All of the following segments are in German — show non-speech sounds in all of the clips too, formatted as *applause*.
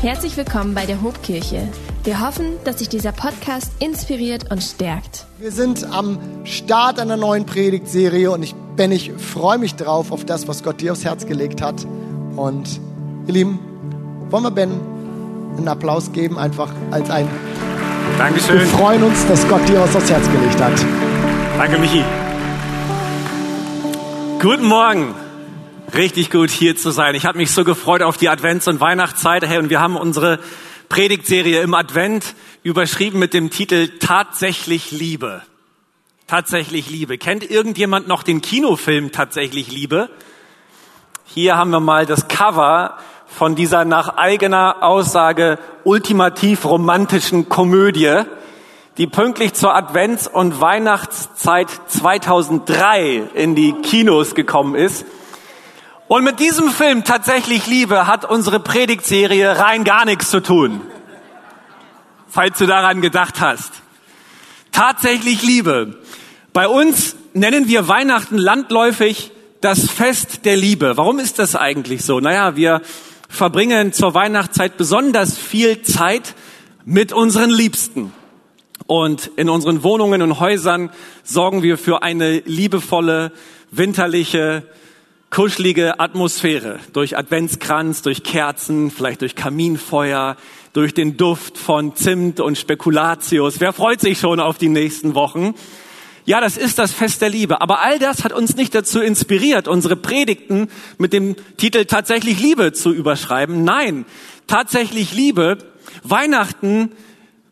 Herzlich willkommen bei der Hobkirche. Wir hoffen, dass sich dieser Podcast inspiriert und stärkt. Wir sind am Start einer neuen Predigtserie und ich bin, ich freue mich drauf auf das, was Gott dir aufs Herz gelegt hat. Und ihr Lieben, wollen wir Ben einen Applaus geben, einfach als ein Dankeschön. Wir freuen uns, dass Gott dir was aufs Herz gelegt hat. Danke, Michi. Guten Morgen. Richtig gut hier zu sein. Ich habe mich so gefreut auf die Advents- und Weihnachtszeit. Hey, und wir haben unsere Predigtserie im Advent überschrieben mit dem Titel Tatsächlich Liebe. Tatsächlich Liebe. Kennt irgendjemand noch den Kinofilm Tatsächlich Liebe? Hier haben wir mal das Cover von dieser nach eigener Aussage ultimativ romantischen Komödie, die pünktlich zur Advents- und Weihnachtszeit 2003 in die Kinos gekommen ist. Und mit diesem Film tatsächlich Liebe hat unsere Predigtserie rein gar nichts zu tun. Falls du daran gedacht hast. Tatsächlich Liebe. Bei uns nennen wir Weihnachten landläufig das Fest der Liebe. Warum ist das eigentlich so? Naja, wir verbringen zur Weihnachtszeit besonders viel Zeit mit unseren Liebsten. Und in unseren Wohnungen und Häusern sorgen wir für eine liebevolle, winterliche, kuschelige Atmosphäre. Durch Adventskranz, durch Kerzen, vielleicht durch Kaminfeuer, durch den Duft von Zimt und Spekulatius. Wer freut sich schon auf die nächsten Wochen? Ja, das ist das Fest der Liebe. Aber all das hat uns nicht dazu inspiriert, unsere Predigten mit dem Titel tatsächlich Liebe zu überschreiben. Nein, tatsächlich Liebe. Weihnachten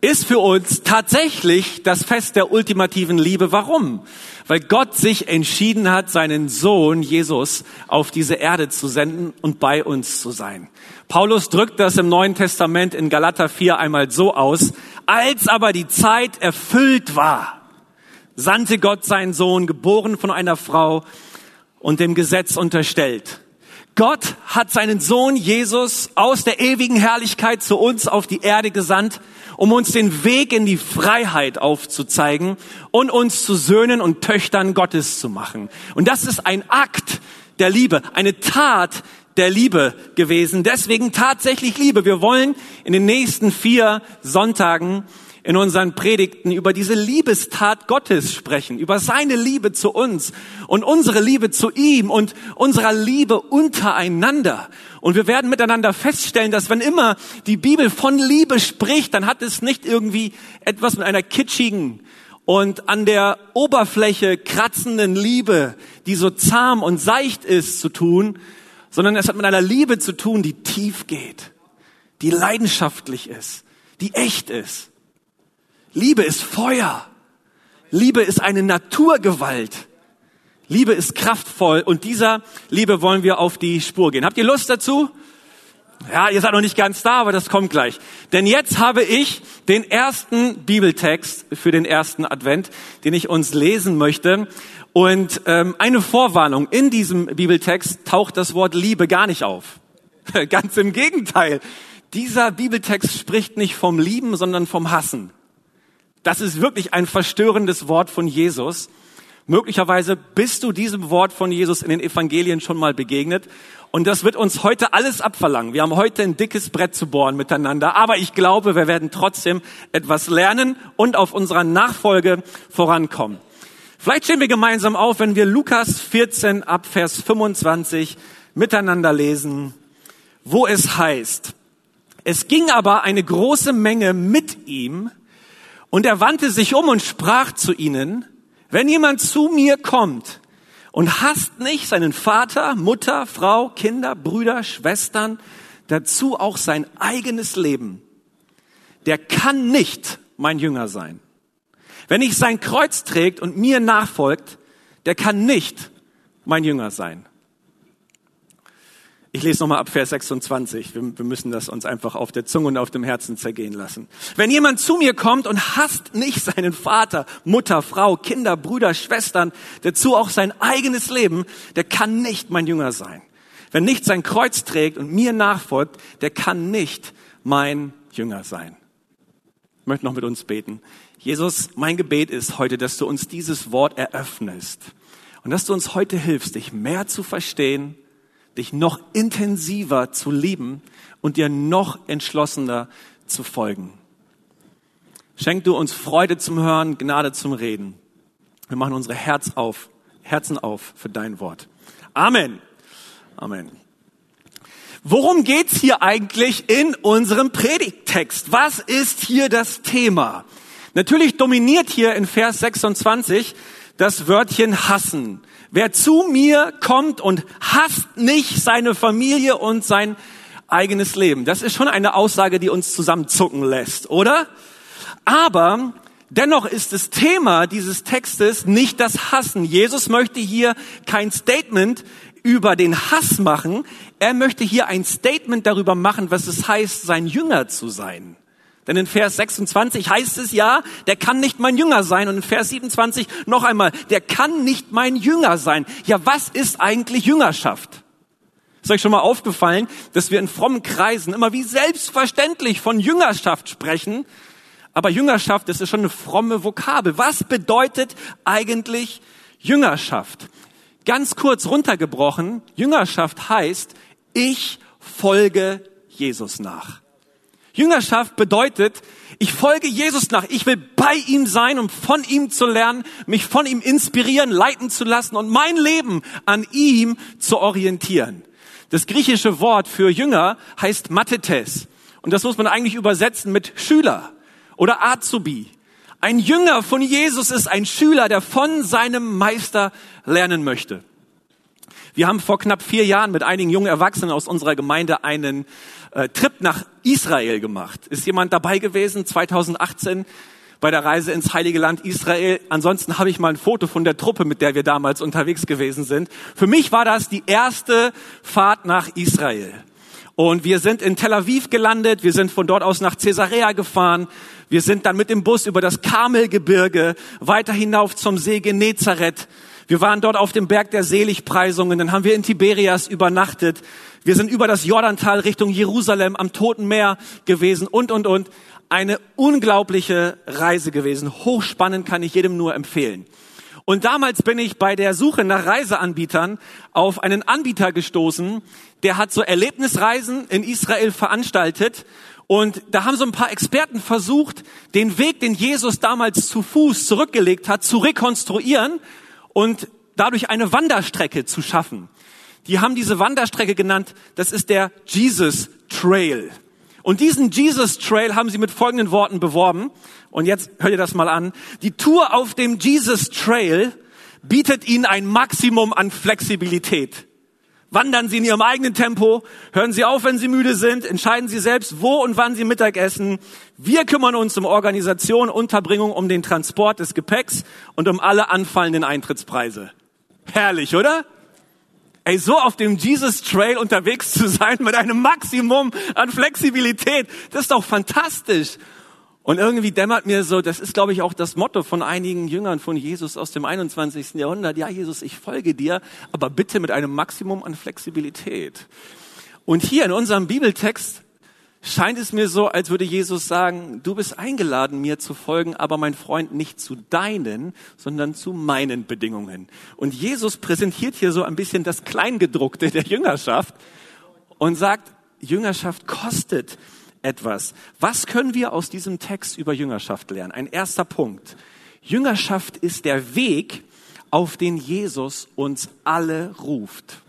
ist für uns tatsächlich das Fest der ultimativen Liebe. Warum? Weil Gott sich entschieden hat, seinen Sohn Jesus auf diese Erde zu senden und bei uns zu sein. Paulus drückt das im Neuen Testament in Galater 4 einmal so aus, als aber die Zeit erfüllt war, sandte Gott seinen Sohn, geboren von einer Frau und dem Gesetz unterstellt. Gott hat seinen Sohn Jesus aus der ewigen Herrlichkeit zu uns auf die Erde gesandt, um uns den Weg in die Freiheit aufzuzeigen und uns zu Söhnen und Töchtern Gottes zu machen. Und das ist ein Akt der Liebe, eine Tat der Liebe gewesen. Deswegen tatsächlich Liebe. Wir wollen in den nächsten vier Sonntagen in unseren Predigten über diese Liebestat Gottes sprechen, über seine Liebe zu uns und unsere Liebe zu ihm und unserer Liebe untereinander. Und wir werden miteinander feststellen, dass wenn immer die Bibel von Liebe spricht, dann hat es nicht irgendwie etwas mit einer kitschigen und an der Oberfläche kratzenden Liebe, die so zahm und seicht ist, zu tun, sondern es hat mit einer Liebe zu tun, die tief geht, die leidenschaftlich ist, die echt ist. Liebe ist Feuer. Liebe ist eine Naturgewalt. Liebe ist kraftvoll und dieser Liebe wollen wir auf die Spur gehen. Habt ihr Lust dazu? Ja, ihr seid noch nicht ganz da, aber das kommt gleich. Denn jetzt habe ich den ersten Bibeltext für den ersten Advent, den ich uns lesen möchte. Und ähm, eine Vorwarnung, in diesem Bibeltext taucht das Wort Liebe gar nicht auf. *laughs* Ganz im Gegenteil. Dieser Bibeltext spricht nicht vom Lieben, sondern vom Hassen. Das ist wirklich ein verstörendes Wort von Jesus. Möglicherweise bist du diesem Wort von Jesus in den Evangelien schon mal begegnet. Und das wird uns heute alles abverlangen. Wir haben heute ein dickes Brett zu bohren miteinander. Aber ich glaube, wir werden trotzdem etwas lernen und auf unserer Nachfolge vorankommen. Vielleicht stehen wir gemeinsam auf, wenn wir Lukas 14 ab Vers 25 miteinander lesen, wo es heißt, es ging aber eine große Menge mit ihm, und er wandte sich um und sprach zu ihnen, wenn jemand zu mir kommt und hasst nicht seinen Vater, Mutter, Frau, Kinder, Brüder, Schwestern, dazu auch sein eigenes Leben, der kann nicht mein Jünger sein. Wenn ich sein Kreuz trägt und mir nachfolgt, der kann nicht mein Jünger sein. Ich lese nochmal ab Vers 26. Wir, wir, müssen das uns einfach auf der Zunge und auf dem Herzen zergehen lassen. Wenn jemand zu mir kommt und hasst nicht seinen Vater, Mutter, Frau, Kinder, Brüder, Schwestern, dazu auch sein eigenes Leben, der kann nicht mein Jünger sein. Wer nicht sein Kreuz trägt und mir nachfolgt, der kann nicht mein Jünger sein. Ich möchte noch mit uns beten. Jesus, mein Gebet ist heute, dass du uns dieses Wort eröffnest und dass du uns heute hilfst, dich mehr zu verstehen, dich noch intensiver zu lieben und dir noch entschlossener zu folgen. Schenk du uns Freude zum Hören, Gnade zum Reden. Wir machen unsere Herz auf, Herzen auf für dein Wort. Amen. Amen. Worum geht's hier eigentlich in unserem Predigttext? Was ist hier das Thema? Natürlich dominiert hier in Vers 26 das Wörtchen hassen. Wer zu mir kommt und hasst nicht seine Familie und sein eigenes Leben. Das ist schon eine Aussage, die uns zusammenzucken lässt, oder? Aber dennoch ist das Thema dieses Textes nicht das Hassen. Jesus möchte hier kein Statement über den Hass machen. Er möchte hier ein Statement darüber machen, was es heißt, sein Jünger zu sein. Denn in Vers 26 heißt es ja, der kann nicht mein Jünger sein. Und in Vers 27 noch einmal, der kann nicht mein Jünger sein. Ja, was ist eigentlich Jüngerschaft? Ist euch schon mal aufgefallen, dass wir in frommen Kreisen immer wie selbstverständlich von Jüngerschaft sprechen? Aber Jüngerschaft, das ist schon eine fromme Vokabel. Was bedeutet eigentlich Jüngerschaft? Ganz kurz runtergebrochen, Jüngerschaft heißt, ich folge Jesus nach. Jüngerschaft bedeutet, ich folge Jesus nach. Ich will bei ihm sein, um von ihm zu lernen, mich von ihm inspirieren, leiten zu lassen und mein Leben an ihm zu orientieren. Das griechische Wort für Jünger heißt Mathetes. Und das muss man eigentlich übersetzen mit Schüler oder Azubi. Ein Jünger von Jesus ist ein Schüler, der von seinem Meister lernen möchte. Wir haben vor knapp vier Jahren mit einigen jungen Erwachsenen aus unserer Gemeinde einen äh, Trip nach Israel gemacht. Ist jemand dabei gewesen 2018 bei der Reise ins Heilige Land Israel? Ansonsten habe ich mal ein Foto von der Truppe, mit der wir damals unterwegs gewesen sind. Für mich war das die erste Fahrt nach Israel. Und wir sind in Tel Aviv gelandet, wir sind von dort aus nach Caesarea gefahren, wir sind dann mit dem Bus über das Karmelgebirge weiter hinauf zum See Genezareth. Wir waren dort auf dem Berg der Seligpreisungen, dann haben wir in Tiberias übernachtet. Wir sind über das Jordantal Richtung Jerusalem am Toten Meer gewesen und, und, und. Eine unglaubliche Reise gewesen. Hochspannend kann ich jedem nur empfehlen. Und damals bin ich bei der Suche nach Reiseanbietern auf einen Anbieter gestoßen, der hat so Erlebnisreisen in Israel veranstaltet. Und da haben so ein paar Experten versucht, den Weg, den Jesus damals zu Fuß zurückgelegt hat, zu rekonstruieren und dadurch eine Wanderstrecke zu schaffen. Die haben diese Wanderstrecke genannt, das ist der Jesus Trail. Und diesen Jesus Trail haben sie mit folgenden Worten beworben. Und jetzt hört ihr das mal an. Die Tour auf dem Jesus Trail bietet ihnen ein Maximum an Flexibilität. Wandern Sie in Ihrem eigenen Tempo, hören Sie auf, wenn Sie müde sind, entscheiden Sie selbst, wo und wann Sie Mittag essen. Wir kümmern uns um Organisation, Unterbringung, um den Transport des Gepäcks und um alle anfallenden Eintrittspreise. Herrlich, oder? Ey, so auf dem Jesus Trail unterwegs zu sein mit einem Maximum an Flexibilität, das ist doch fantastisch. Und irgendwie dämmert mir so, das ist, glaube ich, auch das Motto von einigen Jüngern von Jesus aus dem 21. Jahrhundert. Ja, Jesus, ich folge dir, aber bitte mit einem Maximum an Flexibilität. Und hier in unserem Bibeltext scheint es mir so, als würde Jesus sagen, du bist eingeladen, mir zu folgen, aber mein Freund nicht zu deinen, sondern zu meinen Bedingungen. Und Jesus präsentiert hier so ein bisschen das Kleingedruckte der Jüngerschaft und sagt, Jüngerschaft kostet etwas. Was können wir aus diesem Text über Jüngerschaft lernen? Ein erster Punkt. Jüngerschaft ist der Weg, auf den Jesus uns alle ruft.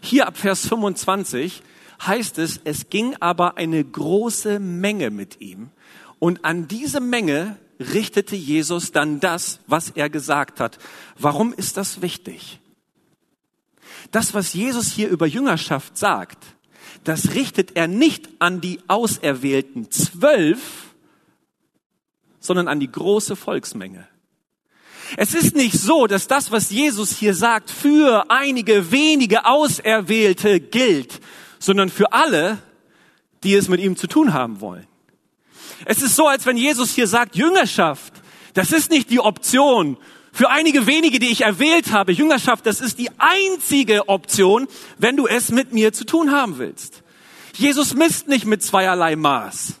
Hier ab Vers 25 heißt es, es ging aber eine große Menge mit ihm. Und an diese Menge richtete Jesus dann das, was er gesagt hat. Warum ist das wichtig? Das, was Jesus hier über Jüngerschaft sagt, das richtet er nicht an die auserwählten zwölf, sondern an die große Volksmenge. Es ist nicht so, dass das, was Jesus hier sagt, für einige wenige Auserwählte gilt, sondern für alle, die es mit ihm zu tun haben wollen. Es ist so, als wenn Jesus hier sagt, Jüngerschaft, das ist nicht die Option für einige wenige, die ich erwählt habe. Jüngerschaft, das ist die einzige Option, wenn du es mit mir zu tun haben willst. Jesus misst nicht mit zweierlei Maß.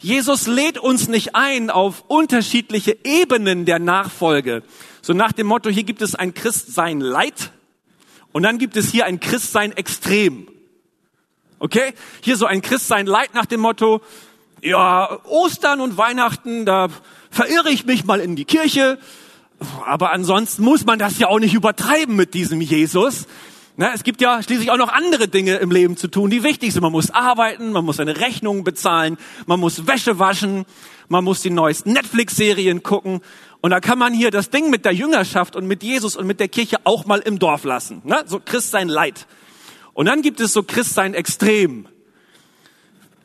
Jesus lädt uns nicht ein auf unterschiedliche Ebenen der Nachfolge. So nach dem Motto, hier gibt es ein Christsein Leid Und dann gibt es hier ein Christsein extrem. Okay? Hier so ein Christsein Leid nach dem Motto, ja, Ostern und Weihnachten, da verirre ich mich mal in die Kirche, aber ansonsten muss man das ja auch nicht übertreiben mit diesem Jesus. Na, es gibt ja schließlich auch noch andere Dinge im Leben zu tun, die wichtig sind. Man muss arbeiten, man muss seine Rechnungen bezahlen, man muss Wäsche waschen, man muss die neuesten Netflix-Serien gucken. Und da kann man hier das Ding mit der Jüngerschaft und mit Jesus und mit der Kirche auch mal im Dorf lassen. Na, so Christsein Leid. Und dann gibt es so Christsein Extrem.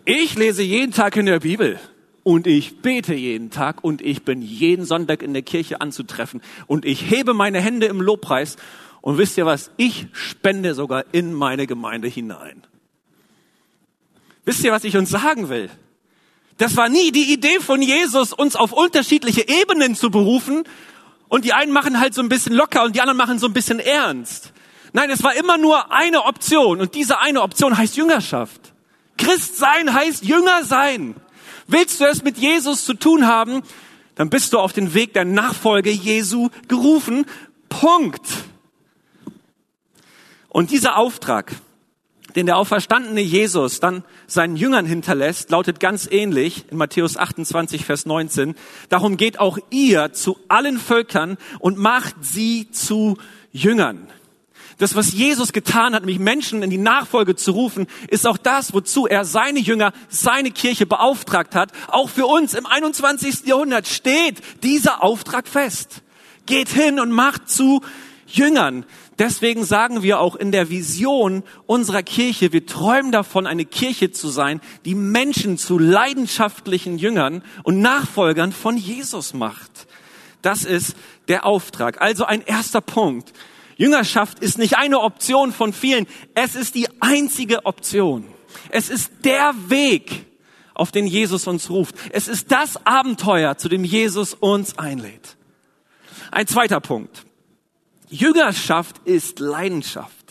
Ich lese jeden Tag in der Bibel und ich bete jeden Tag und ich bin jeden Sonntag in der Kirche anzutreffen und ich hebe meine Hände im Lobpreis und wisst ihr was? Ich spende sogar in meine Gemeinde hinein. Wisst ihr, was ich uns sagen will? Das war nie die Idee von Jesus, uns auf unterschiedliche Ebenen zu berufen und die einen machen halt so ein bisschen locker und die anderen machen so ein bisschen ernst. Nein, es war immer nur eine Option und diese eine Option heißt Jüngerschaft. Christ sein heißt Jünger sein. Willst du es mit Jesus zu tun haben, dann bist du auf den Weg der Nachfolge Jesu gerufen. Punkt. Und dieser Auftrag, den der auferstandene Jesus dann seinen Jüngern hinterlässt, lautet ganz ähnlich in Matthäus 28, Vers 19. Darum geht auch ihr zu allen Völkern und macht sie zu Jüngern. Das, was Jesus getan hat, nämlich Menschen in die Nachfolge zu rufen, ist auch das, wozu er seine Jünger, seine Kirche beauftragt hat. Auch für uns im 21. Jahrhundert steht dieser Auftrag fest. Geht hin und macht zu Jüngern. Deswegen sagen wir auch in der Vision unserer Kirche, wir träumen davon, eine Kirche zu sein, die Menschen zu leidenschaftlichen Jüngern und Nachfolgern von Jesus macht. Das ist der Auftrag. Also ein erster Punkt. Jüngerschaft ist nicht eine Option von vielen, es ist die einzige Option. Es ist der Weg, auf den Jesus uns ruft. Es ist das Abenteuer, zu dem Jesus uns einlädt. Ein zweiter Punkt. Jüngerschaft ist Leidenschaft.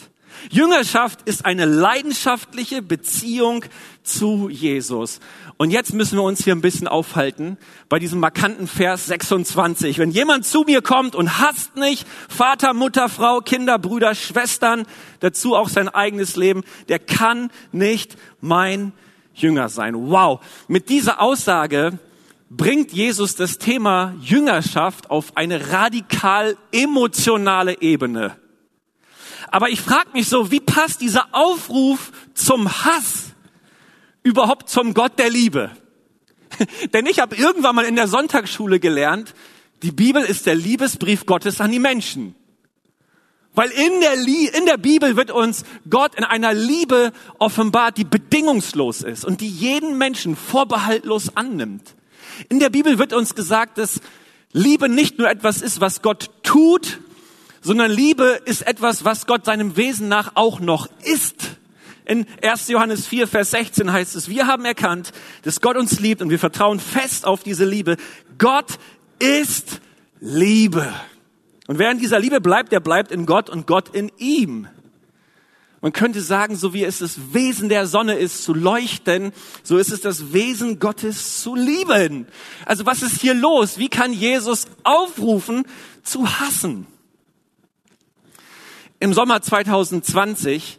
Jüngerschaft ist eine leidenschaftliche Beziehung zu Jesus. Und jetzt müssen wir uns hier ein bisschen aufhalten bei diesem markanten Vers 26. Wenn jemand zu mir kommt und hasst nicht Vater, Mutter, Frau, Kinder, Brüder, Schwestern, dazu auch sein eigenes Leben, der kann nicht mein Jünger sein. Wow. Mit dieser Aussage bringt Jesus das Thema Jüngerschaft auf eine radikal emotionale Ebene. Aber ich frage mich so, wie passt dieser Aufruf zum Hass überhaupt zum Gott der Liebe? *laughs* Denn ich habe irgendwann mal in der Sonntagsschule gelernt, die Bibel ist der Liebesbrief Gottes an die Menschen. Weil in der, in der Bibel wird uns Gott in einer Liebe offenbart, die bedingungslos ist und die jeden Menschen vorbehaltlos annimmt. In der Bibel wird uns gesagt, dass Liebe nicht nur etwas ist, was Gott tut, sondern Liebe ist etwas, was Gott seinem Wesen nach auch noch ist. In 1. Johannes 4, Vers 16 heißt es, wir haben erkannt, dass Gott uns liebt und wir vertrauen fest auf diese Liebe. Gott ist Liebe. Und wer in dieser Liebe bleibt, der bleibt in Gott und Gott in ihm. Man könnte sagen, so wie es das Wesen der Sonne ist, zu leuchten, so ist es das Wesen Gottes zu lieben. Also was ist hier los? Wie kann Jesus aufrufen zu hassen? Im Sommer 2020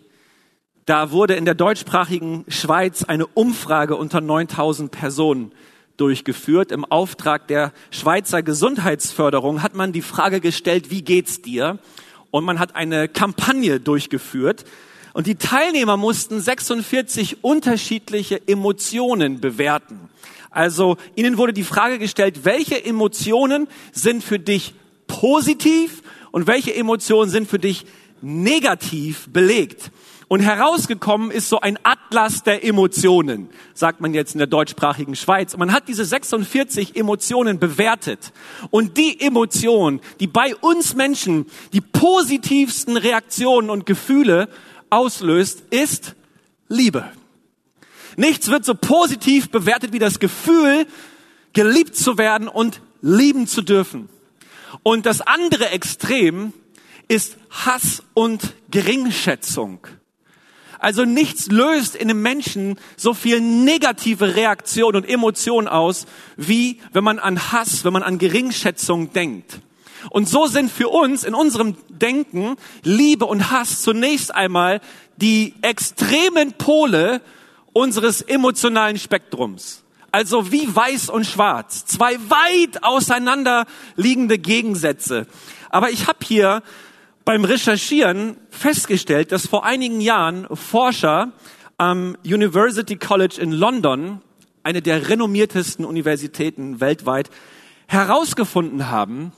da wurde in der deutschsprachigen Schweiz eine Umfrage unter 9000 Personen durchgeführt. Im Auftrag der Schweizer Gesundheitsförderung hat man die Frage gestellt, wie geht's dir? Und man hat eine Kampagne durchgeführt. Und die Teilnehmer mussten 46 unterschiedliche Emotionen bewerten. Also ihnen wurde die Frage gestellt, welche Emotionen sind für dich positiv und welche Emotionen sind für dich negativ belegt. Und herausgekommen ist so ein Atlas der Emotionen, sagt man jetzt in der deutschsprachigen Schweiz. Und man hat diese 46 Emotionen bewertet. Und die Emotion, die bei uns Menschen die positivsten Reaktionen und Gefühle auslöst, ist Liebe. Nichts wird so positiv bewertet wie das Gefühl, geliebt zu werden und lieben zu dürfen. Und das andere Extrem ist Hass und Geringschätzung. Also nichts löst in einem Menschen so viel negative Reaktion und Emotion aus, wie wenn man an Hass, wenn man an Geringschätzung denkt. Und so sind für uns in unserem Denken Liebe und Hass zunächst einmal die extremen Pole unseres emotionalen Spektrums. Also wie weiß und schwarz. Zwei weit auseinander liegende Gegensätze. Aber ich habe hier beim Recherchieren festgestellt, dass vor einigen Jahren Forscher am University College in London, eine der renommiertesten Universitäten weltweit, herausgefunden haben,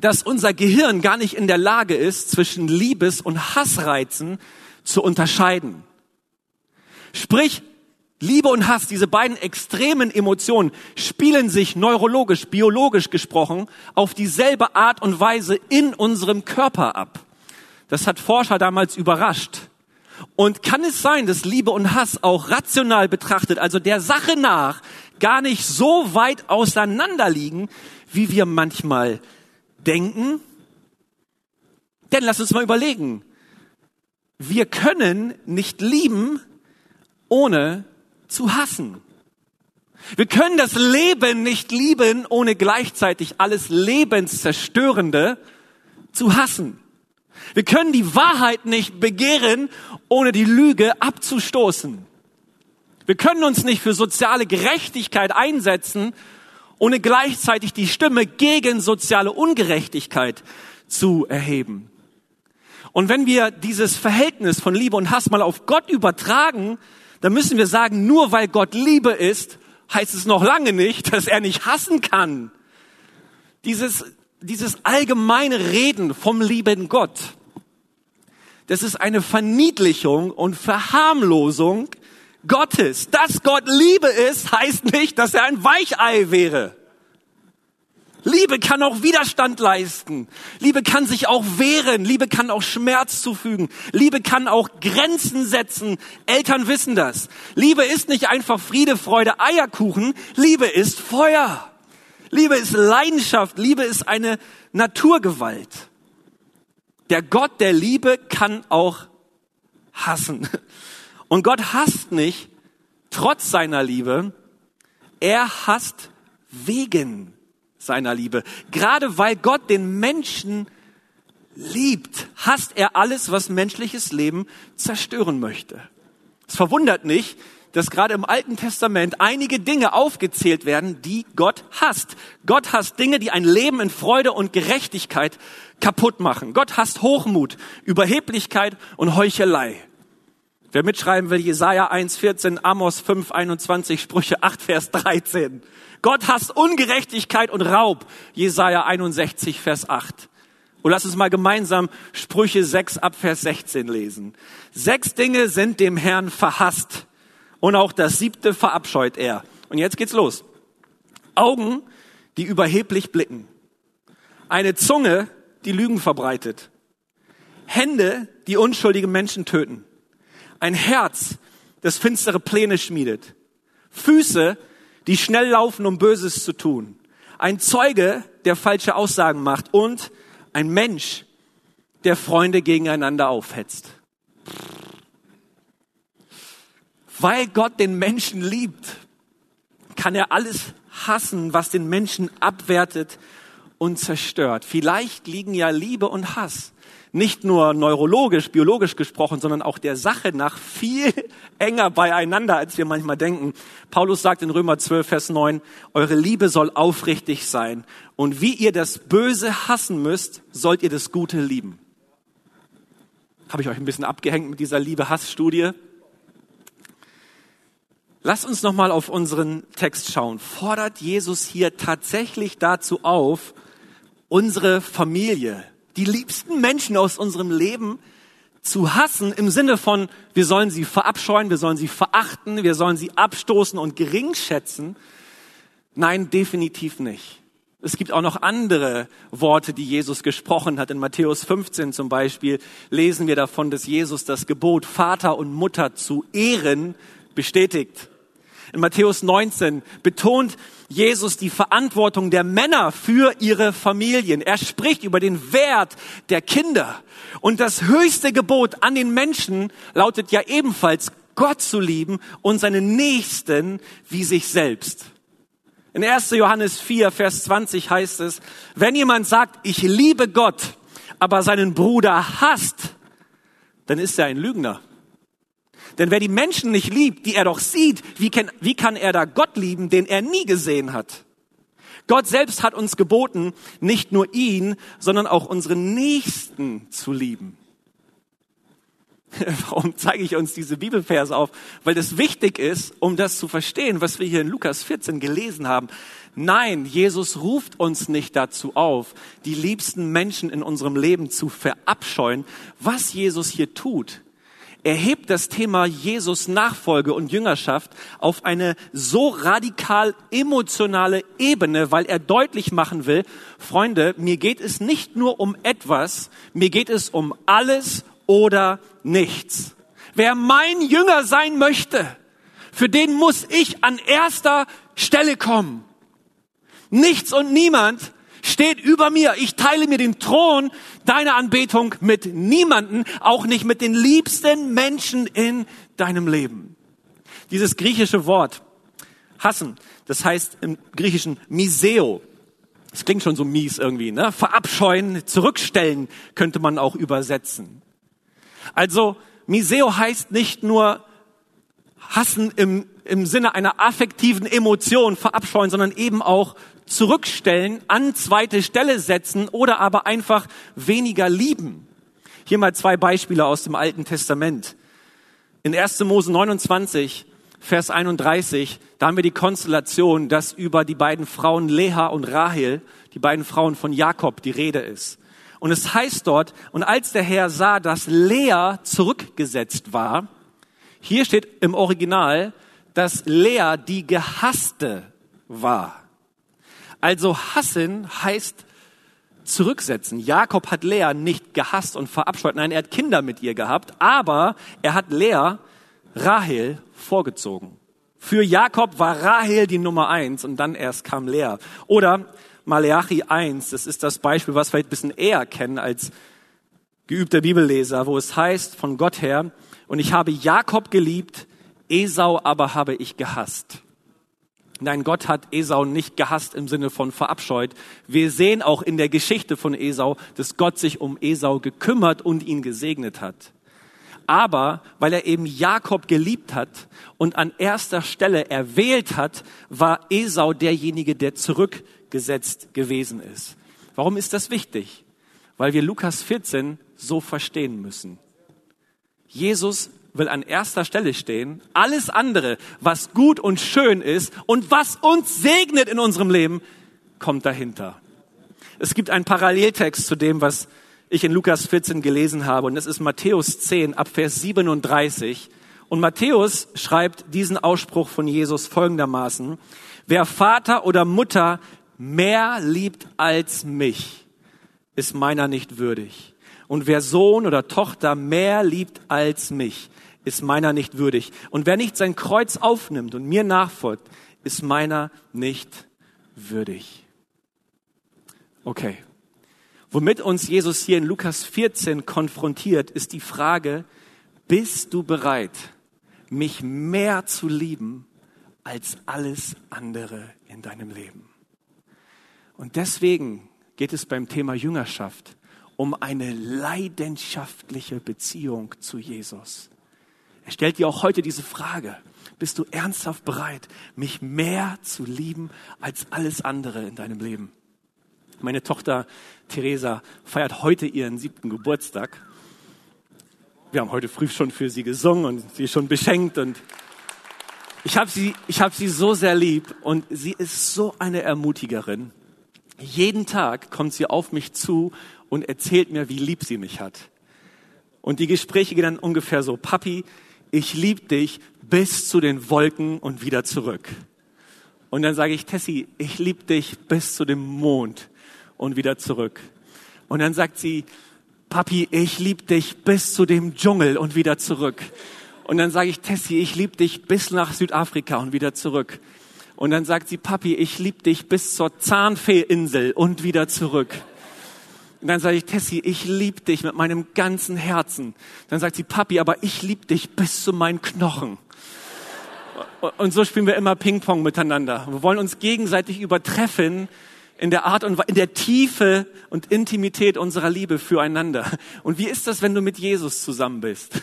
dass unser Gehirn gar nicht in der Lage ist, zwischen Liebes- und Hassreizen zu unterscheiden. Sprich, Liebe und Hass, diese beiden extremen Emotionen, spielen sich neurologisch, biologisch gesprochen auf dieselbe Art und Weise in unserem Körper ab. Das hat Forscher damals überrascht. Und kann es sein, dass Liebe und Hass auch rational betrachtet, also der Sache nach, gar nicht so weit auseinander liegen, wie wir manchmal denken? Denn lass uns mal überlegen. Wir können nicht lieben, ohne zu hassen. Wir können das Leben nicht lieben, ohne gleichzeitig alles Lebenszerstörende zu hassen. Wir können die Wahrheit nicht begehren, ohne die Lüge abzustoßen. Wir können uns nicht für soziale Gerechtigkeit einsetzen, ohne gleichzeitig die Stimme gegen soziale Ungerechtigkeit zu erheben. Und wenn wir dieses Verhältnis von Liebe und Hass mal auf Gott übertragen, dann müssen wir sagen, nur weil Gott Liebe ist, heißt es noch lange nicht, dass er nicht hassen kann. Dieses, dieses allgemeine Reden vom lieben Gott, das ist eine Verniedlichung und Verharmlosung Gottes. Dass Gott Liebe ist, heißt nicht, dass er ein Weichei wäre. Liebe kann auch Widerstand leisten. Liebe kann sich auch wehren. Liebe kann auch Schmerz zufügen. Liebe kann auch Grenzen setzen. Eltern wissen das. Liebe ist nicht einfach Friede, Freude, Eierkuchen. Liebe ist Feuer. Liebe ist Leidenschaft. Liebe ist eine Naturgewalt. Der Gott der Liebe kann auch hassen. Und Gott hasst nicht trotz seiner Liebe. Er hasst wegen seiner Liebe. Gerade weil Gott den Menschen liebt, hasst er alles, was menschliches Leben zerstören möchte. Es verwundert nicht, dass gerade im Alten Testament einige Dinge aufgezählt werden, die Gott hasst. Gott hasst Dinge, die ein Leben in Freude und Gerechtigkeit kaputt machen. Gott hasst Hochmut, Überheblichkeit und Heuchelei. Wer mitschreiben will, Jesaja 1, 14, Amos 5, 21, Sprüche 8, Vers 13. Gott hasst Ungerechtigkeit und Raub. Jesaja 61, Vers 8. Und lass uns mal gemeinsam Sprüche 6 ab Vers 16 lesen. Sechs Dinge sind dem Herrn verhasst und auch das siebte verabscheut er. Und jetzt geht's los. Augen, die überheblich blicken. Eine Zunge, die Lügen verbreitet. Hände, die unschuldige Menschen töten. Ein Herz, das finstere Pläne schmiedet. Füße, die schnell laufen, um Böses zu tun. Ein Zeuge, der falsche Aussagen macht und ein Mensch, der Freunde gegeneinander aufhetzt. Weil Gott den Menschen liebt, kann er alles hassen, was den Menschen abwertet und zerstört. Vielleicht liegen ja Liebe und Hass nicht nur neurologisch, biologisch gesprochen, sondern auch der Sache nach viel *laughs* enger beieinander, als wir manchmal denken. Paulus sagt in Römer 12, Vers 9, eure Liebe soll aufrichtig sein. Und wie ihr das Böse hassen müsst, sollt ihr das Gute lieben. Habe ich euch ein bisschen abgehängt mit dieser Liebe-Hass-Studie? Lass uns nochmal auf unseren Text schauen. Fordert Jesus hier tatsächlich dazu auf, unsere Familie, die liebsten Menschen aus unserem Leben zu hassen im Sinne von, wir sollen sie verabscheuen, wir sollen sie verachten, wir sollen sie abstoßen und gering schätzen. Nein, definitiv nicht. Es gibt auch noch andere Worte, die Jesus gesprochen hat. In Matthäus 15 zum Beispiel lesen wir davon, dass Jesus das Gebot, Vater und Mutter zu ehren, bestätigt. In Matthäus 19 betont Jesus die Verantwortung der Männer für ihre Familien. Er spricht über den Wert der Kinder. Und das höchste Gebot an den Menschen lautet ja ebenfalls, Gott zu lieben und seinen Nächsten wie sich selbst. In 1. Johannes 4, Vers 20 heißt es, wenn jemand sagt, ich liebe Gott, aber seinen Bruder hasst, dann ist er ein Lügner. Denn wer die Menschen nicht liebt, die er doch sieht, wie kann, wie kann er da Gott lieben, den er nie gesehen hat? Gott selbst hat uns geboten, nicht nur ihn, sondern auch unseren Nächsten zu lieben. *laughs* Warum zeige ich uns diese Bibelverse auf? Weil das wichtig ist, um das zu verstehen, was wir hier in Lukas 14 gelesen haben. Nein, Jesus ruft uns nicht dazu auf, die liebsten Menschen in unserem Leben zu verabscheuen. Was Jesus hier tut, er hebt das Thema Jesus Nachfolge und Jüngerschaft auf eine so radikal emotionale Ebene, weil er deutlich machen will, Freunde, mir geht es nicht nur um etwas, mir geht es um alles oder nichts. Wer mein Jünger sein möchte, für den muss ich an erster Stelle kommen. Nichts und niemand steht über mir. Ich teile mir den Thron deiner Anbetung mit niemanden, auch nicht mit den liebsten Menschen in deinem Leben. Dieses griechische Wort hassen, das heißt im Griechischen miseo. Das klingt schon so mies irgendwie, ne? Verabscheuen, zurückstellen könnte man auch übersetzen. Also miseo heißt nicht nur hassen im, im Sinne einer affektiven Emotion verabscheuen, sondern eben auch zurückstellen, an zweite Stelle setzen oder aber einfach weniger lieben. Hier mal zwei Beispiele aus dem Alten Testament. In 1. Mose 29, Vers 31, da haben wir die Konstellation, dass über die beiden Frauen Leha und Rahel, die beiden Frauen von Jakob, die Rede ist. Und es heißt dort, und als der Herr sah, dass Lea zurückgesetzt war, hier steht im Original, dass Lea die Gehasste war. Also hassen heißt zurücksetzen. Jakob hat Lea nicht gehasst und verabscheut. Nein, er hat Kinder mit ihr gehabt, aber er hat Lea, Rahel, vorgezogen. Für Jakob war Rahel die Nummer eins und dann erst kam Lea. Oder Maleachi 1, das ist das Beispiel, was wir ein bisschen eher kennen als geübter Bibelleser, wo es heißt von Gott her, und ich habe Jakob geliebt, Esau aber habe ich gehasst. Nein, Gott hat Esau nicht gehasst im Sinne von verabscheut. Wir sehen auch in der Geschichte von Esau, dass Gott sich um Esau gekümmert und ihn gesegnet hat. Aber weil er eben Jakob geliebt hat und an erster Stelle erwählt hat, war Esau derjenige, der zurückgesetzt gewesen ist. Warum ist das wichtig? Weil wir Lukas 14 so verstehen müssen. Jesus will an erster Stelle stehen. Alles andere, was gut und schön ist und was uns segnet in unserem Leben, kommt dahinter. Es gibt einen Paralleltext zu dem, was ich in Lukas 14 gelesen habe, und das ist Matthäus 10 ab Vers 37. Und Matthäus schreibt diesen Ausspruch von Jesus folgendermaßen, wer Vater oder Mutter mehr liebt als mich, ist meiner nicht würdig. Und wer Sohn oder Tochter mehr liebt als mich, ist meiner nicht würdig. Und wer nicht sein Kreuz aufnimmt und mir nachfolgt, ist meiner nicht würdig. Okay. Womit uns Jesus hier in Lukas 14 konfrontiert, ist die Frage, bist du bereit, mich mehr zu lieben als alles andere in deinem Leben? Und deswegen geht es beim Thema Jüngerschaft um eine leidenschaftliche Beziehung zu Jesus. Er stellt dir auch heute diese Frage. Bist du ernsthaft bereit, mich mehr zu lieben als alles andere in deinem Leben? Meine Tochter Theresa feiert heute ihren siebten Geburtstag. Wir haben heute früh schon für sie gesungen und sie schon beschenkt und ich habe sie, ich habe sie so sehr lieb und sie ist so eine Ermutigerin. Jeden Tag kommt sie auf mich zu und erzählt mir, wie lieb sie mich hat. Und die Gespräche gehen dann ungefähr so, Papi, ich liebe dich bis zu den Wolken und wieder zurück. Und dann sage ich, Tessie, ich liebe dich bis zu dem Mond und wieder zurück. Und dann sagt sie, Papi, ich liebe dich bis zu dem Dschungel und wieder zurück. Und dann sage ich, Tessie, ich liebe dich bis nach Südafrika und wieder zurück. Und dann sagt sie, Papi, ich liebe dich bis zur Zahnfeeinsel und wieder zurück. Und dann sage ich, Tessie, ich liebe dich mit meinem ganzen Herzen. Dann sagt sie, Papi, aber ich liebe dich bis zu meinen Knochen. Und so spielen wir immer Ping-Pong miteinander. Wir wollen uns gegenseitig übertreffen in der Art und in der Tiefe und Intimität unserer Liebe füreinander. Und wie ist das, wenn du mit Jesus zusammen bist?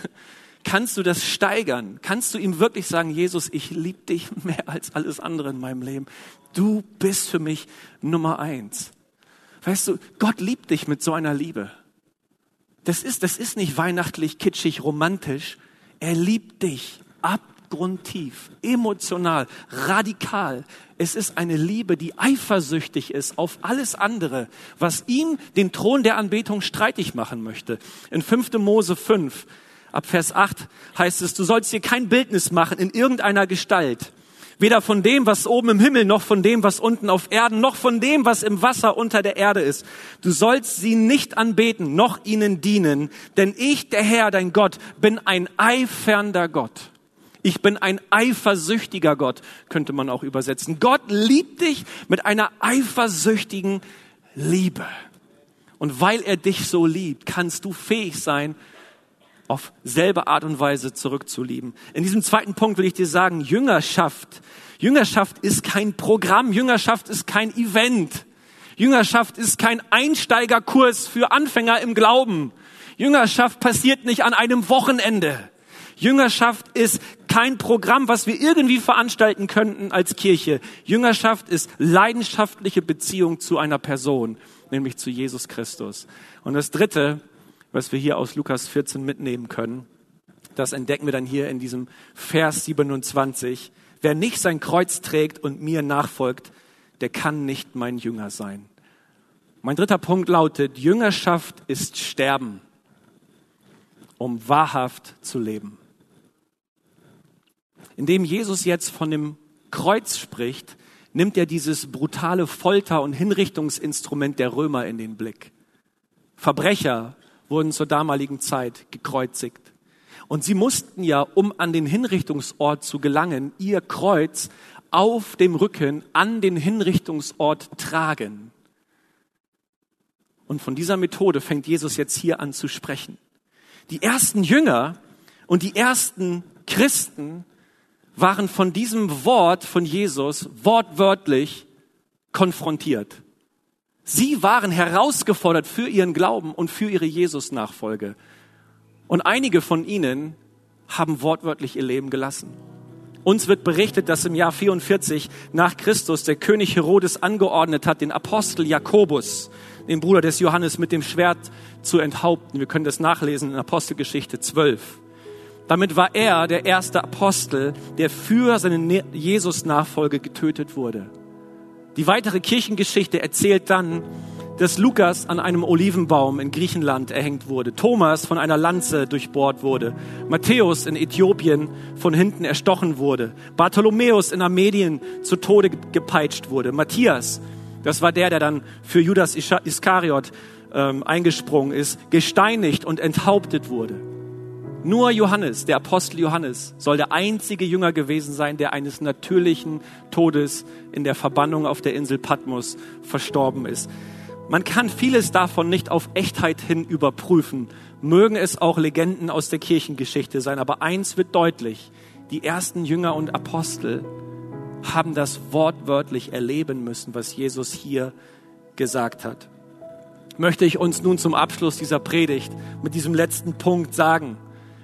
Kannst du das steigern? Kannst du ihm wirklich sagen, Jesus, ich liebe dich mehr als alles andere in meinem Leben. Du bist für mich Nummer eins. Weißt du, Gott liebt dich mit so einer Liebe. Das ist, das ist nicht weihnachtlich, kitschig, romantisch. Er liebt dich abgrundtief, emotional, radikal. Es ist eine Liebe, die eifersüchtig ist auf alles andere, was ihm den Thron der Anbetung streitig machen möchte. In 5. Mose 5, ab Vers 8 heißt es, du sollst dir kein Bildnis machen in irgendeiner Gestalt Weder von dem, was oben im Himmel, noch von dem, was unten auf Erden, noch von dem, was im Wasser unter der Erde ist. Du sollst sie nicht anbeten, noch ihnen dienen, denn ich, der Herr, dein Gott, bin ein eifernder Gott. Ich bin ein eifersüchtiger Gott, könnte man auch übersetzen. Gott liebt dich mit einer eifersüchtigen Liebe. Und weil er dich so liebt, kannst du fähig sein, auf selbe Art und Weise zurückzulieben. In diesem zweiten Punkt will ich dir sagen, Jüngerschaft. Jüngerschaft ist kein Programm, Jüngerschaft ist kein Event. Jüngerschaft ist kein Einsteigerkurs für Anfänger im Glauben. Jüngerschaft passiert nicht an einem Wochenende. Jüngerschaft ist kein Programm, was wir irgendwie veranstalten könnten als Kirche. Jüngerschaft ist leidenschaftliche Beziehung zu einer Person, nämlich zu Jesus Christus. Und das Dritte, was wir hier aus Lukas 14 mitnehmen können. Das entdecken wir dann hier in diesem Vers 27. Wer nicht sein Kreuz trägt und mir nachfolgt, der kann nicht mein Jünger sein. Mein dritter Punkt lautet, Jüngerschaft ist Sterben, um wahrhaft zu leben. Indem Jesus jetzt von dem Kreuz spricht, nimmt er dieses brutale Folter- und Hinrichtungsinstrument der Römer in den Blick. Verbrecher, wurden zur damaligen Zeit gekreuzigt. Und sie mussten ja, um an den Hinrichtungsort zu gelangen, ihr Kreuz auf dem Rücken an den Hinrichtungsort tragen. Und von dieser Methode fängt Jesus jetzt hier an zu sprechen. Die ersten Jünger und die ersten Christen waren von diesem Wort von Jesus wortwörtlich konfrontiert. Sie waren herausgefordert für ihren Glauben und für ihre Jesus-Nachfolge. Und einige von ihnen haben wortwörtlich ihr Leben gelassen. Uns wird berichtet, dass im Jahr 44 nach Christus der König Herodes angeordnet hat, den Apostel Jakobus, den Bruder des Johannes, mit dem Schwert zu enthaupten. Wir können das nachlesen in Apostelgeschichte 12. Damit war er der erste Apostel, der für seine Jesus-Nachfolge getötet wurde. Die weitere Kirchengeschichte erzählt dann, dass Lukas an einem Olivenbaum in Griechenland erhängt wurde, Thomas von einer Lanze durchbohrt wurde, Matthäus in Äthiopien von hinten erstochen wurde, Bartholomäus in Armenien zu Tode gepeitscht wurde, Matthias, das war der, der dann für Judas Iskariot ähm, eingesprungen ist, gesteinigt und enthauptet wurde. Nur Johannes, der Apostel Johannes, soll der einzige Jünger gewesen sein, der eines natürlichen Todes in der Verbannung auf der Insel Patmos verstorben ist. Man kann vieles davon nicht auf Echtheit hin überprüfen. Mögen es auch Legenden aus der Kirchengeschichte sein. Aber eins wird deutlich. Die ersten Jünger und Apostel haben das wortwörtlich erleben müssen, was Jesus hier gesagt hat. Möchte ich uns nun zum Abschluss dieser Predigt mit diesem letzten Punkt sagen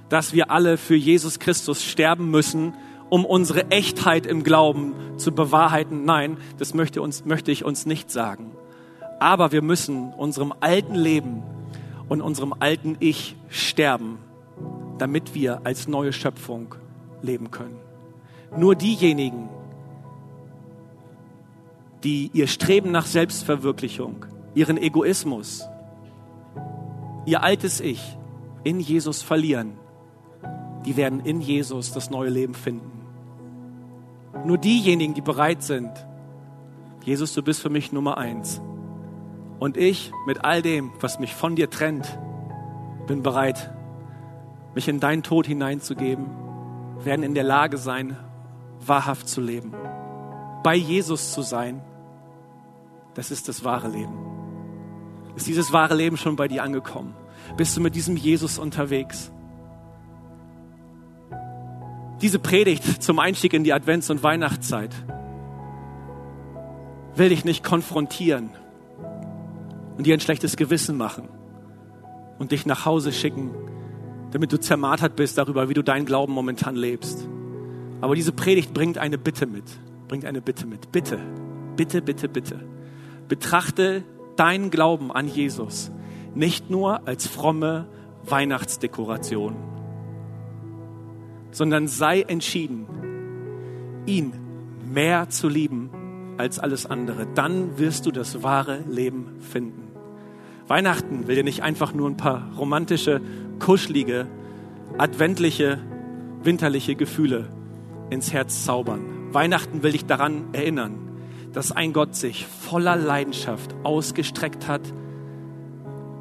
dass wir alle für Jesus Christus sterben müssen, um unsere Echtheit im Glauben zu bewahrheiten. Nein, das möchte, uns, möchte ich uns nicht sagen. Aber wir müssen unserem alten Leben und unserem alten Ich sterben, damit wir als neue Schöpfung leben können. Nur diejenigen, die ihr Streben nach Selbstverwirklichung, ihren Egoismus, ihr altes Ich in Jesus verlieren, die werden in Jesus das neue Leben finden. Nur diejenigen, die bereit sind, Jesus, du bist für mich Nummer eins. Und ich mit all dem, was mich von dir trennt, bin bereit, mich in deinen Tod hineinzugeben, werden in der Lage sein, wahrhaft zu leben. Bei Jesus zu sein, das ist das wahre Leben. Ist dieses wahre Leben schon bei dir angekommen? Bist du mit diesem Jesus unterwegs? Diese Predigt zum Einstieg in die Advents- und Weihnachtszeit will dich nicht konfrontieren und dir ein schlechtes Gewissen machen und dich nach Hause schicken, damit du zermartert bist darüber, wie du deinen Glauben momentan lebst. Aber diese Predigt bringt eine Bitte mit, bringt eine Bitte mit. Bitte, bitte, bitte, bitte. Betrachte deinen Glauben an Jesus nicht nur als fromme Weihnachtsdekoration, sondern sei entschieden, ihn mehr zu lieben als alles andere. Dann wirst du das wahre Leben finden. Weihnachten will dir nicht einfach nur ein paar romantische, kuschelige, adventliche, winterliche Gefühle ins Herz zaubern. Weihnachten will dich daran erinnern, dass ein Gott sich voller Leidenschaft ausgestreckt hat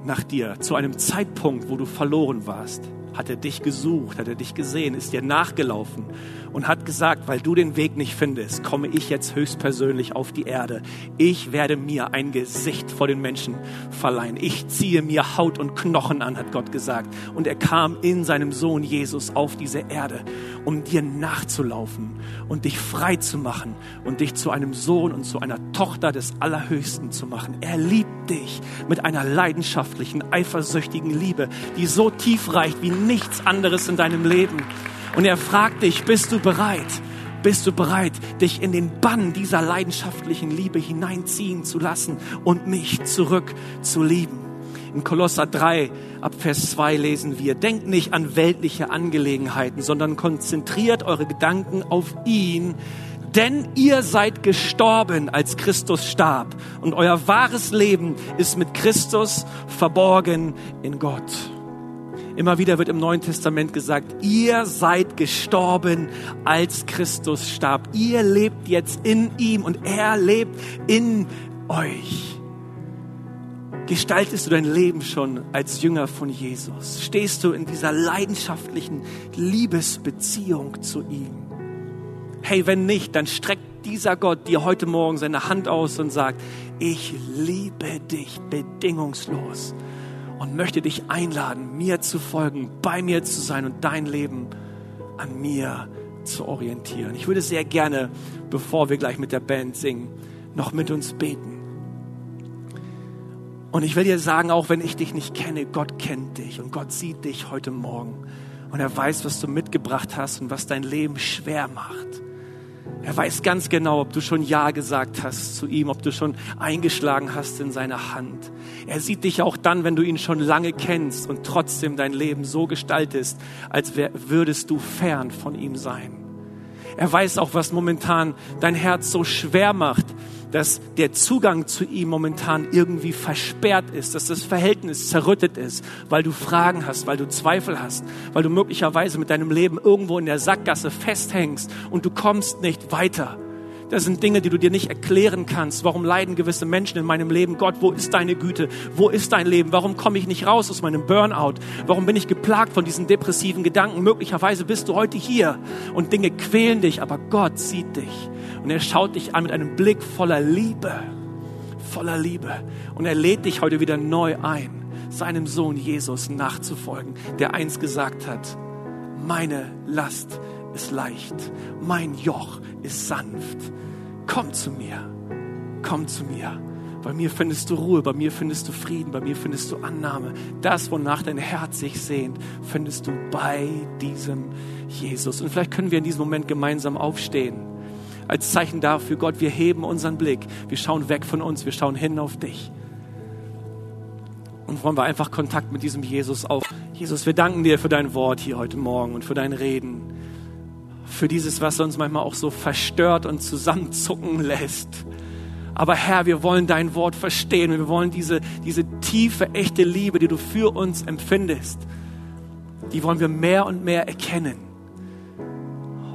nach dir zu einem Zeitpunkt, wo du verloren warst hat er dich gesucht, hat er dich gesehen, ist dir nachgelaufen und hat gesagt, weil du den Weg nicht findest, komme ich jetzt höchstpersönlich auf die Erde. Ich werde mir ein Gesicht vor den Menschen verleihen. Ich ziehe mir Haut und Knochen an, hat Gott gesagt. Und er kam in seinem Sohn Jesus auf diese Erde, um dir nachzulaufen und dich frei zu machen und dich zu einem Sohn und zu einer Tochter des Allerhöchsten zu machen. Er liebt dich mit einer leidenschaftlichen, eifersüchtigen Liebe, die so tief reicht wie nichts anderes in deinem Leben. Und er fragt dich, bist du bereit? Bist du bereit, dich in den Bann dieser leidenschaftlichen Liebe hineinziehen zu lassen und mich zurück zu lieben? In Kolosser 3 ab Vers 2 lesen wir, denkt nicht an weltliche Angelegenheiten, sondern konzentriert eure Gedanken auf ihn, denn ihr seid gestorben, als Christus starb und euer wahres Leben ist mit Christus verborgen in Gott. Immer wieder wird im Neuen Testament gesagt, ihr seid gestorben, als Christus starb. Ihr lebt jetzt in ihm und er lebt in euch. Gestaltest du dein Leben schon als Jünger von Jesus? Stehst du in dieser leidenschaftlichen Liebesbeziehung zu ihm? Hey, wenn nicht, dann streckt dieser Gott dir heute Morgen seine Hand aus und sagt, ich liebe dich bedingungslos und möchte dich einladen, mir zu folgen, bei mir zu sein und dein Leben an mir zu orientieren. Ich würde sehr gerne, bevor wir gleich mit der Band singen, noch mit uns beten. Und ich will dir sagen, auch wenn ich dich nicht kenne, Gott kennt dich und Gott sieht dich heute Morgen. Und er weiß, was du mitgebracht hast und was dein Leben schwer macht. Er weiß ganz genau, ob du schon Ja gesagt hast zu ihm, ob du schon eingeschlagen hast in seine Hand. Er sieht dich auch dann, wenn du ihn schon lange kennst und trotzdem dein Leben so gestaltest, als würdest du fern von ihm sein. Er weiß auch, was momentan dein Herz so schwer macht, dass der Zugang zu ihm momentan irgendwie versperrt ist, dass das Verhältnis zerrüttet ist, weil du Fragen hast, weil du Zweifel hast, weil du möglicherweise mit deinem Leben irgendwo in der Sackgasse festhängst und du kommst nicht weiter. Das sind Dinge, die du dir nicht erklären kannst. Warum leiden gewisse Menschen in meinem Leben? Gott, wo ist deine Güte? Wo ist dein Leben? Warum komme ich nicht raus aus meinem Burnout? Warum bin ich geplagt von diesen depressiven Gedanken? Möglicherweise bist du heute hier und Dinge quälen dich, aber Gott sieht dich und er schaut dich an mit einem Blick voller Liebe, voller Liebe. Und er lädt dich heute wieder neu ein, seinem Sohn Jesus nachzufolgen, der einst gesagt hat, meine Last ist leicht, mein Joch ist sanft. Komm zu mir, komm zu mir. Bei mir findest du Ruhe, bei mir findest du Frieden, bei mir findest du Annahme. Das, wonach dein Herz sich sehnt, findest du bei diesem Jesus. Und vielleicht können wir in diesem Moment gemeinsam aufstehen als Zeichen dafür, Gott, wir heben unseren Blick, wir schauen weg von uns, wir schauen hin auf dich. Und wollen wir einfach Kontakt mit diesem Jesus auf. Jesus, wir danken dir für dein Wort hier heute Morgen und für dein Reden. Für dieses, was uns manchmal auch so verstört und zusammenzucken lässt. Aber Herr, wir wollen dein Wort verstehen und wir wollen diese, diese tiefe, echte Liebe, die du für uns empfindest, die wollen wir mehr und mehr erkennen.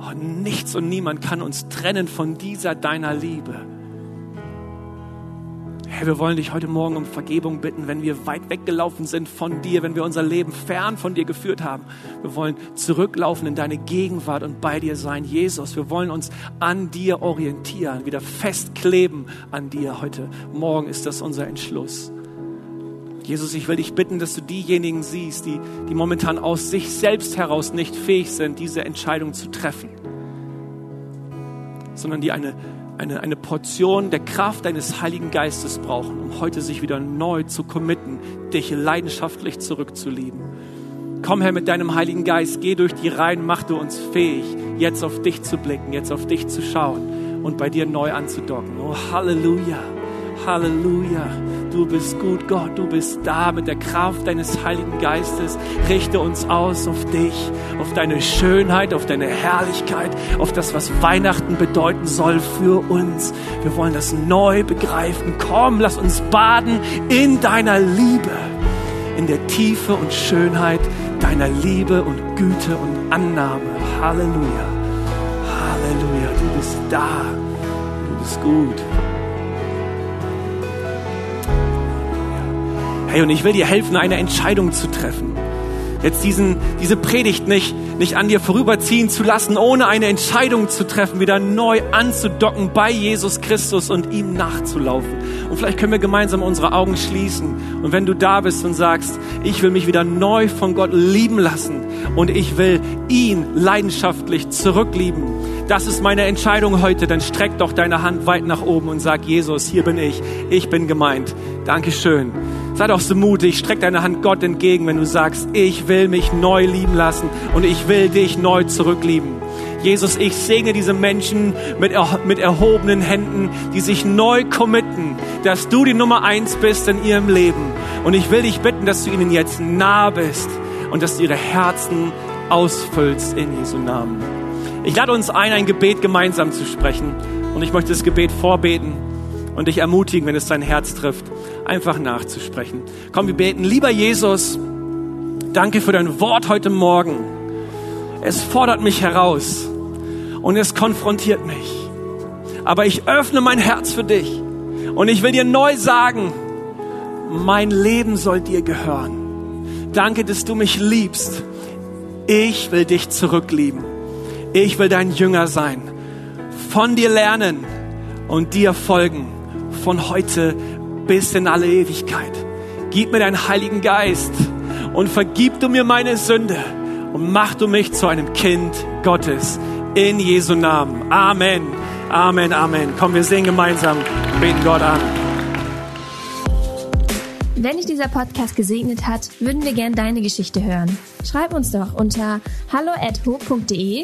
Oh, nichts und niemand kann uns trennen von dieser deiner Liebe. Herr, wir wollen dich heute Morgen um Vergebung bitten, wenn wir weit weggelaufen sind von dir, wenn wir unser Leben fern von dir geführt haben. Wir wollen zurücklaufen in deine Gegenwart und bei dir sein. Jesus, wir wollen uns an dir orientieren, wieder festkleben an dir heute. Morgen ist das unser Entschluss. Jesus, ich will dich bitten, dass du diejenigen siehst, die, die momentan aus sich selbst heraus nicht fähig sind, diese Entscheidung zu treffen, sondern die eine, eine, eine Portion der Kraft deines Heiligen Geistes brauchen, um heute sich wieder neu zu committen, dich leidenschaftlich zurückzulieben. Komm, Herr, mit deinem Heiligen Geist, geh durch die Reihen, mach du uns fähig, jetzt auf dich zu blicken, jetzt auf dich zu schauen und bei dir neu anzudocken. Oh, Halleluja. Halleluja. Du bist gut, Gott. Du bist da mit der Kraft deines Heiligen Geistes. Richte uns aus auf dich, auf deine Schönheit, auf deine Herrlichkeit, auf das, was Weihnachten bedeuten soll für uns. Wir wollen das neu begreifen. Komm, lass uns baden in deiner Liebe, in der Tiefe und Schönheit deiner Liebe und Güte und Annahme. Halleluja. Halleluja. Du bist da. Du bist gut. Hey, und ich will dir helfen, eine Entscheidung zu treffen. Jetzt diesen, diese Predigt nicht, nicht an dir vorüberziehen zu lassen, ohne eine Entscheidung zu treffen, wieder neu anzudocken bei Jesus Christus und ihm nachzulaufen. Und vielleicht können wir gemeinsam unsere Augen schließen. Und wenn du da bist und sagst, ich will mich wieder neu von Gott lieben lassen und ich will ihn leidenschaftlich zurücklieben, das ist meine Entscheidung heute, dann streck doch deine Hand weit nach oben und sag, Jesus, hier bin ich, ich bin gemeint. Dankeschön. Sei doch so mutig, streck deine Hand Gott entgegen, wenn du sagst, ich will mich neu lieben lassen und ich will dich neu zurücklieben. Jesus, ich segne diese Menschen mit, mit erhobenen Händen, die sich neu committen, dass du die Nummer eins bist in ihrem Leben. Und ich will dich bitten, dass du ihnen jetzt nah bist und dass du ihre Herzen ausfüllst in Jesu Namen. Ich lade uns ein, ein Gebet gemeinsam zu sprechen. Und ich möchte das Gebet vorbeten und dich ermutigen, wenn es dein Herz trifft, einfach nachzusprechen. Komm, wir beten. Lieber Jesus, danke für dein Wort heute Morgen. Es fordert mich heraus und es konfrontiert mich. Aber ich öffne mein Herz für dich und ich will dir neu sagen, mein Leben soll dir gehören. Danke, dass du mich liebst. Ich will dich zurücklieben. Ich will dein Jünger sein, von dir lernen und dir folgen von heute bis in alle Ewigkeit. Gib mir deinen Heiligen Geist und vergib du mir meine Sünde und mach du mich zu einem Kind Gottes. In Jesu Namen. Amen. Amen, Amen. Komm, wir singen gemeinsam, beten Gott an. Wenn dich dieser Podcast gesegnet hat, würden wir gern deine Geschichte hören. Schreib uns doch unter hallo@ho.de